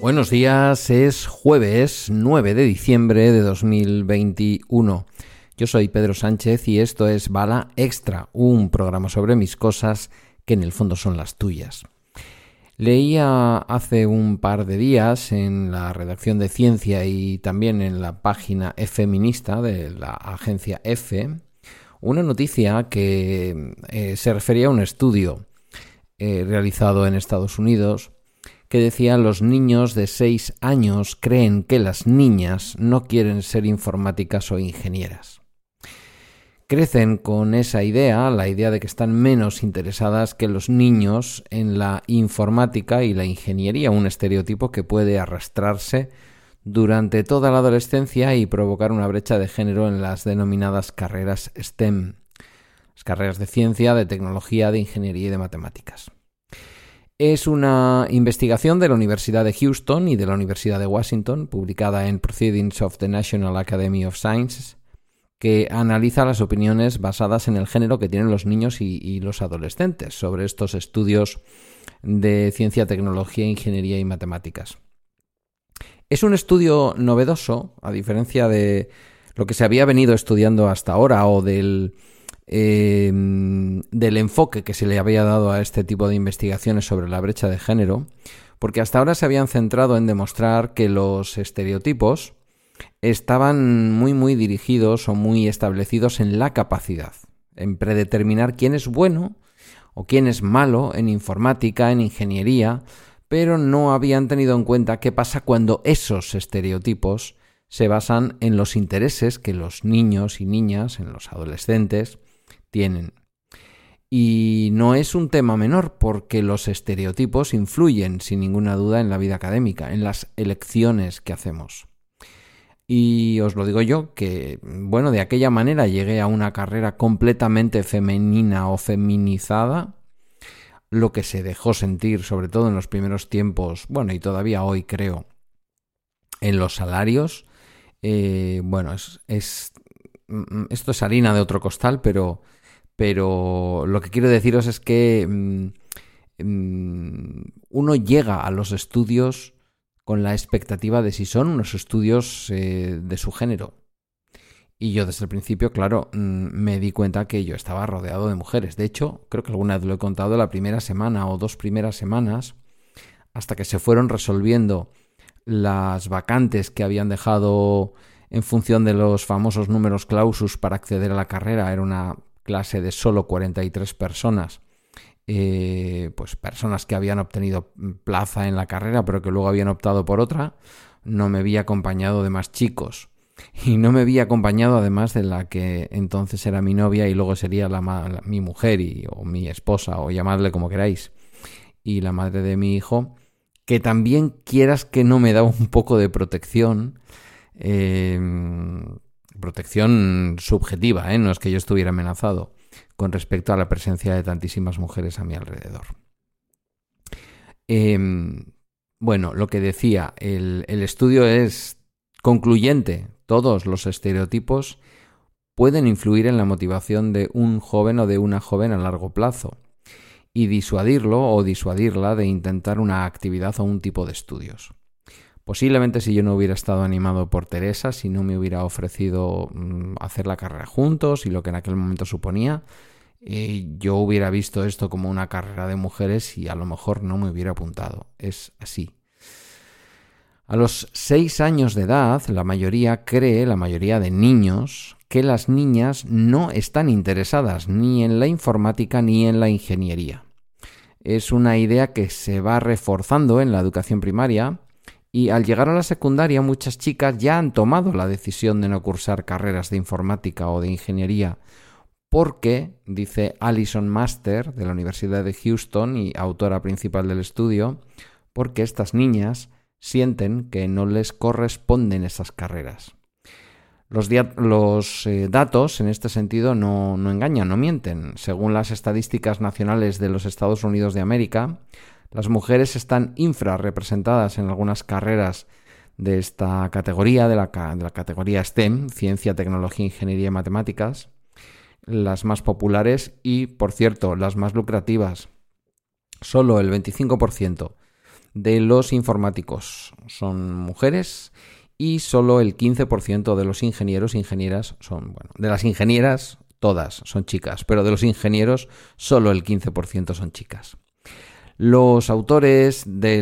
Buenos días, es jueves 9 de diciembre de 2021. Yo soy Pedro Sánchez y esto es Bala Extra, un programa sobre mis cosas que en el fondo son las tuyas. Leía hace un par de días en la redacción de Ciencia y también en la página Feminista de la agencia F una noticia que eh, se refería a un estudio eh, realizado en Estados Unidos que decía los niños de 6 años creen que las niñas no quieren ser informáticas o ingenieras. Crecen con esa idea, la idea de que están menos interesadas que los niños en la informática y la ingeniería, un estereotipo que puede arrastrarse durante toda la adolescencia y provocar una brecha de género en las denominadas carreras STEM, las carreras de ciencia, de tecnología, de ingeniería y de matemáticas. Es una investigación de la Universidad de Houston y de la Universidad de Washington, publicada en Proceedings of the National Academy of Sciences, que analiza las opiniones basadas en el género que tienen los niños y, los adolescentes sobre estos estudios de ciencia, tecnología, ingeniería y matemáticas. Es un estudio novedoso, a diferencia de lo que se había venido estudiando hasta ahora o del Em, del enfoque que se le había dado a este tipo de investigaciones sobre la brecha de género, porque hasta ahora se habían centrado en demostrar que los estereotipos estaban muy muy dirigidos o muy establecidos en la capacidad, en predeterminar quién es bueno o quién es malo en informática, en ingeniería, pero no habían tenido en cuenta qué pasa cuando esos estereotipos se basan en los intereses que los niños y niñas, en los adolescentes, tienen. Y no es un tema menor porque los estereotipos influyen sin ninguna duda en la vida académica, en las elecciones que hacemos. Y os lo digo yo, que bueno, de aquella manera llegué a una carrera completamente femenina o feminizada, lo que se dejó sentir, sobre todo en los primeros tiempos, bueno, y todavía hoy creo, en los salarios, eh, bueno, es, es, mm, esto es harina de otro costal, pero pero lo que quiero deciros es que mm, mm, uno llega a los estudios con la expectativa de si son unos estudios eh, de su género. Y yo desde el principio, claro, mm, me di cuenta que yo estaba rodeado de mujeres. De hecho, creo que alguna vez lo he contado la primera semana o dos primeras semanas, hasta que se fueron resolviendo las vacantes que habían dejado en función de los famosos números clausus para acceder a la carrera. Era una clase de solo 43 personas, eh, pues personas que habían obtenido plaza en la carrera pero que luego habían optado por otra, no me vi acompañado de más chicos. Y no me vi acompañado además de la que entonces era mi novia y luego sería la, mi mujer y, o mi esposa o llamadle como queráis. Y la madre de mi hijo, que también quieras que no me da un poco de protección. Eh, protección subjetiva, ¿eh? no es que yo estuviera amenazado con respecto a la presencia de tantísimas mujeres a mi alrededor. Em, bueno, lo que decía, el, el estudio es concluyente. Todos los estereotipos pueden influir en la motivación de un joven o de una joven a largo plazo y disuadirlo o disuadirla de intentar una actividad o un tipo de estudios. Posiblemente si yo no hubiera estado animado por Teresa, si no me hubiera ofrecido mm, hacer la carrera juntos y lo que en aquel momento suponía, eh, yo hubiera visto esto como una carrera de mujeres y a lo mejor no me hubiera apuntado. Es así. A los seis años de edad, la mayoría cree, la mayoría de niños, que las niñas no están interesadas ni en la informática ni en la ingeniería. Es una idea que se va reforzando en la educación primaria, y al llegar a la secundaria muchas chicas ya han tomado la decisión de no cursar carreras de informática o de ingeniería porque, dice Alison Master de la Universidad de Houston y autora principal del estudio, porque estas niñas sienten que no les corresponden esas carreras. Los, eh, datos en este sentido no, engañan, no mienten. Según las estadísticas nacionales de los Estados Unidos de América, las mujeres están infrarrepresentadas en algunas carreras de esta categoría, de la, categoría STEM, ciencia, tecnología, ingeniería y matemáticas. las más populares y, por cierto, las más lucrativas. Solo el 25% de los informáticos son mujeres y solo el 15% de los ingenieros ingenieras son, bueno, de las ingenieras todas son chicas, pero de los ingenieros solo el 15% son chicas. Los autores de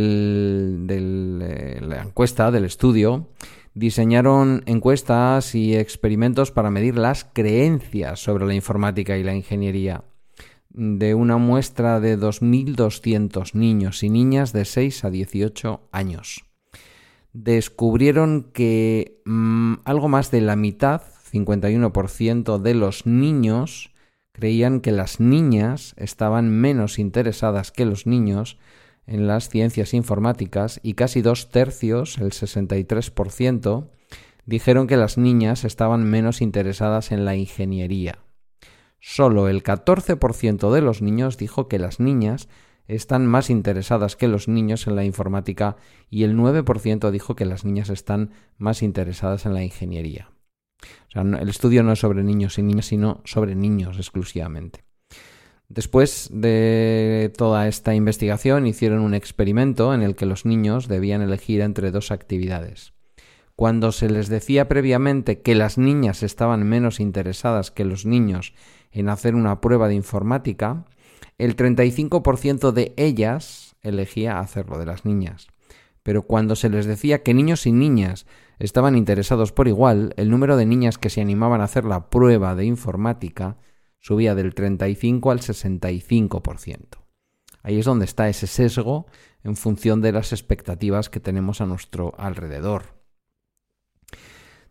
eh, la encuesta, del estudio, diseñaron encuestas y experimentos para medir las creencias sobre la informática y la ingeniería de una muestra de 2.200 niños y niñas de 6 a 18 años. Descubrieron que mm, algo más de la mitad, 51% de los niños, creían que las niñas estaban menos interesadas que los niños en las ciencias informáticas y casi dos tercios, el 63%, dijeron que las niñas estaban menos interesadas en la ingeniería. Solo el 14% de los niños dijo que las niñas están más interesadas que los niños en la informática y el 9% dijo que las niñas están más interesadas en la ingeniería. O sea, el estudio no es sobre niños y niñas, sino sobre niños exclusivamente. Después de toda esta investigación hicieron un experimento en el que los niños debían elegir entre dos actividades. Cuando se les decía previamente que las niñas estaban menos interesadas que los niños en hacer una prueba de informática, el 35% de ellas elegía hacerlo de las niñas. Pero cuando se les decía que niños y niñas estaban interesados por igual, el número de niñas que se animaban a hacer la prueba de informática subía del 35 al 65%. Ahí es donde está ese sesgo en función de las expectativas que tenemos a nuestro alrededor.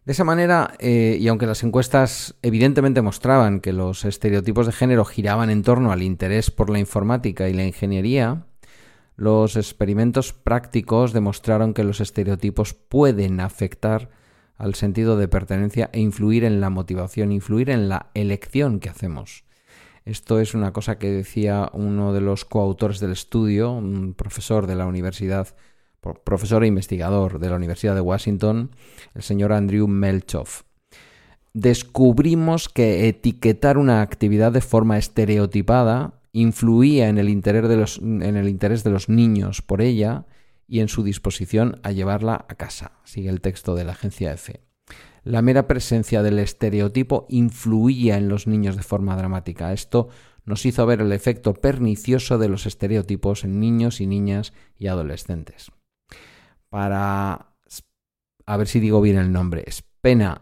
De esa manera, eh, y aunque las encuestas evidentemente mostraban que los estereotipos de género giraban en torno al interés por la informática y la ingeniería, los experimentos prácticos demostraron que los estereotipos pueden afectar al sentido de pertenencia e influir en la motivación, influir en la elección que hacemos. Esto es una cosa que decía uno de los coautores del estudio, un profesor de la universidad, profesor e investigador de la Universidad de Washington, el señor Andrew Melchoff. Descubrimos que etiquetar una actividad de forma estereotipada influía en el interés de los, en el interés de los niños por ella y en su disposición a llevarla a casa. Sigue el texto de la agencia EFE. La mera presencia del estereotipo influía en los niños de forma dramática. Esto nos hizo ver el efecto pernicioso de los estereotipos en niños y niñas y adolescentes. Para a ver si digo bien el nombre, Spena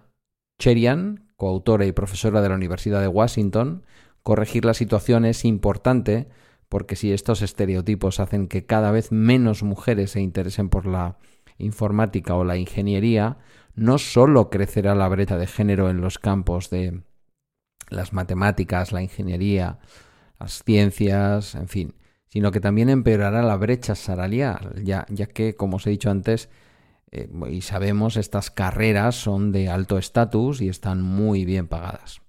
Cherian, coautora y profesora de la Universidad de Washington, corregir la situación es importante porque si estos estereotipos hacen que cada vez menos mujeres se interesen por la informática o la ingeniería, no solo crecerá la brecha de género en los campos de las matemáticas, la ingeniería, las ciencias, en fin, sino que también empeorará la brecha salarial, ya, ya que, como os he dicho antes, eh, y sabemos, estas carreras son de alto estatus y están muy bien pagadas.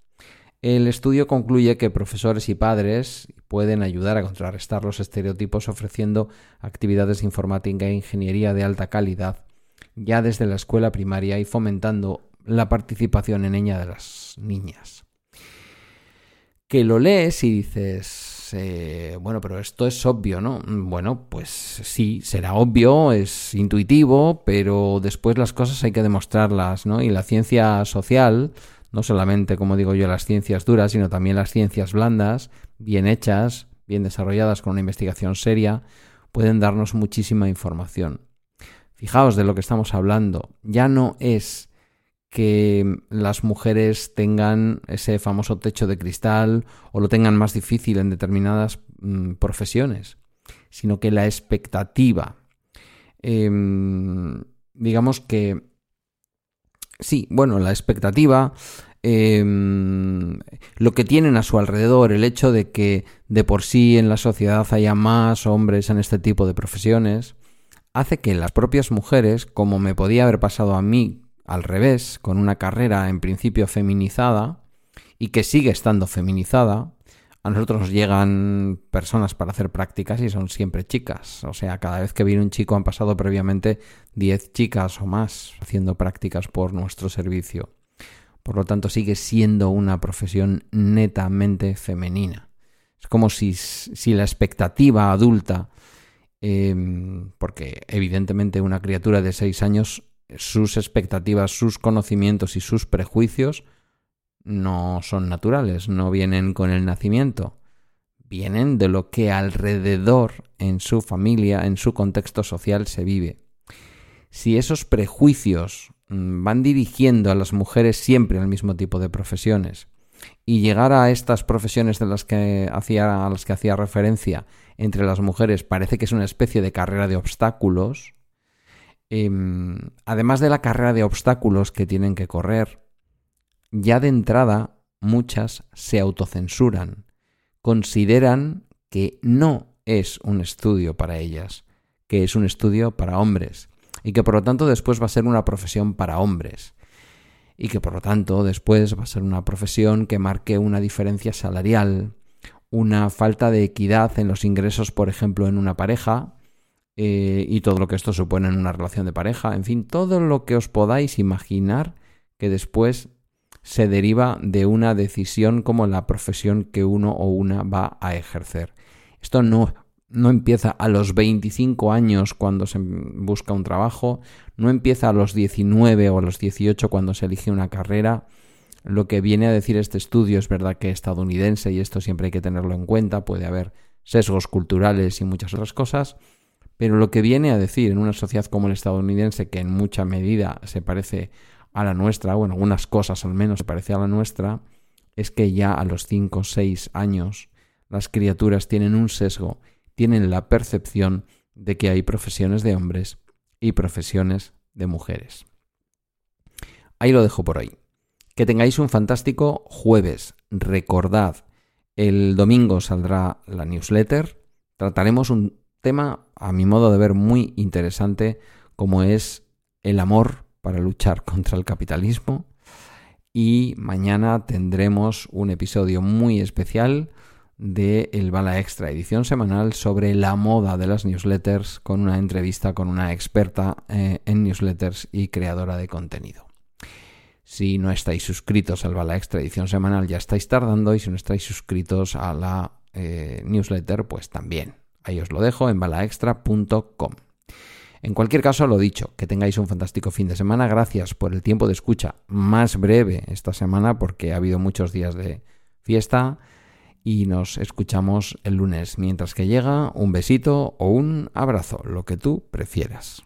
El estudio concluye que profesores y padres pueden ayudar a contrarrestar los estereotipos ofreciendo actividades de informática e ingeniería de alta calidad ya desde la escuela primaria y fomentando la participación en ella de las niñas. Que lo lees y dices, eh, bueno, pero esto es obvio, ¿no? Bueno, pues sí, será obvio, es intuitivo, pero después las cosas hay que demostrarlas, ¿no? Y la ciencia social no solamente, como digo yo, las ciencias duras, sino también las ciencias blandas, bien hechas, bien desarrolladas con una investigación seria, pueden darnos muchísima información. Fijaos de lo que estamos hablando. Ya no es que las mujeres tengan ese famoso techo de cristal o lo tengan más difícil en determinadas mm, profesiones, sino que la expectativa, em, digamos que sí, bueno, la expectativa, em, lo que tienen a su alrededor, el hecho de que de por sí en la sociedad haya más hombres en este tipo de profesiones, hace que las propias mujeres, como me podía haber pasado a mí al revés, con una carrera en principio feminizada, y que sigue estando feminizada, a nosotros nos llegan personas para hacer prácticas y son siempre chicas. O sea, cada vez que viene un chico han pasado previamente 10 chicas o más haciendo prácticas por nuestro servicio. por lo tanto sigue siendo una profesión netamente femenina. Es como si, si la expectativa adulta, em, porque evidentemente una criatura de seis años, sus expectativas, sus conocimientos y sus prejuicios no son naturales, no vienen con el nacimiento, vienen de lo que alrededor en su familia, en su contexto social se vive. Si esos prejuicios mm, van dirigiendo a las mujeres siempre al mismo tipo de profesiones, y llegar a estas profesiones de las que hacía, a las que hacía referencia entre las mujeres parece que es una especie de carrera de obstáculos, em, además de la carrera de obstáculos que tienen que correr, ya de entrada muchas se autocensuran, consideran que no es un estudio para ellas, que es un estudio para hombres, y que por lo tanto después va a ser una profesión para hombres y que por lo tanto después va a ser una profesión que marque una diferencia salarial, una falta de equidad en los ingresos, por ejemplo, en una pareja, eh, y todo lo que esto supone en una relación de pareja, en fin, todo lo que os podáis imaginar que después se deriva de una decisión como la profesión que uno o una va a ejercer. Esto no no empieza a los 25 años cuando se busca un trabajo, no empieza a los 19 o a los 18 cuando se elige una carrera. Lo que viene a decir este estudio es verdad que es estadounidense y esto siempre hay que tenerlo en cuenta, puede haber sesgos culturales y muchas otras cosas, pero lo que viene a decir en una sociedad como el estadounidense, que en mucha medida se parece a la nuestra, o en algunas cosas al menos se parece a la nuestra, es que ya a los 5 o 6 años las criaturas tienen un sesgo tienen la percepción de que hay profesiones de hombres y profesiones de mujeres. Ahí lo dejo por hoy. Que tengáis un fantástico jueves. Recordad, el domingo saldrá la newsletter. Trataremos un tema, a mi modo de ver, muy interesante, como es el amor para luchar contra el capitalismo. Y mañana tendremos un episodio muy especial de El Bala Extra, edición semanal sobre la moda de las newsletters con una entrevista con una experta eh, en newsletters y creadora de contenido. Si no estáis suscritos al Bala Extra, edición semanal, ya estáis tardando y si no estáis suscritos a la eh, newsletter, pues también. Ahí os lo dejo en balaextra.com. En cualquier caso, lo dicho, que tengáis un fantástico fin de semana. Gracias por el tiempo de escucha más breve esta semana porque ha habido muchos días de fiesta y nos escuchamos el lunes. Mientras que llega, un besito o un abrazo, lo que tú prefieras.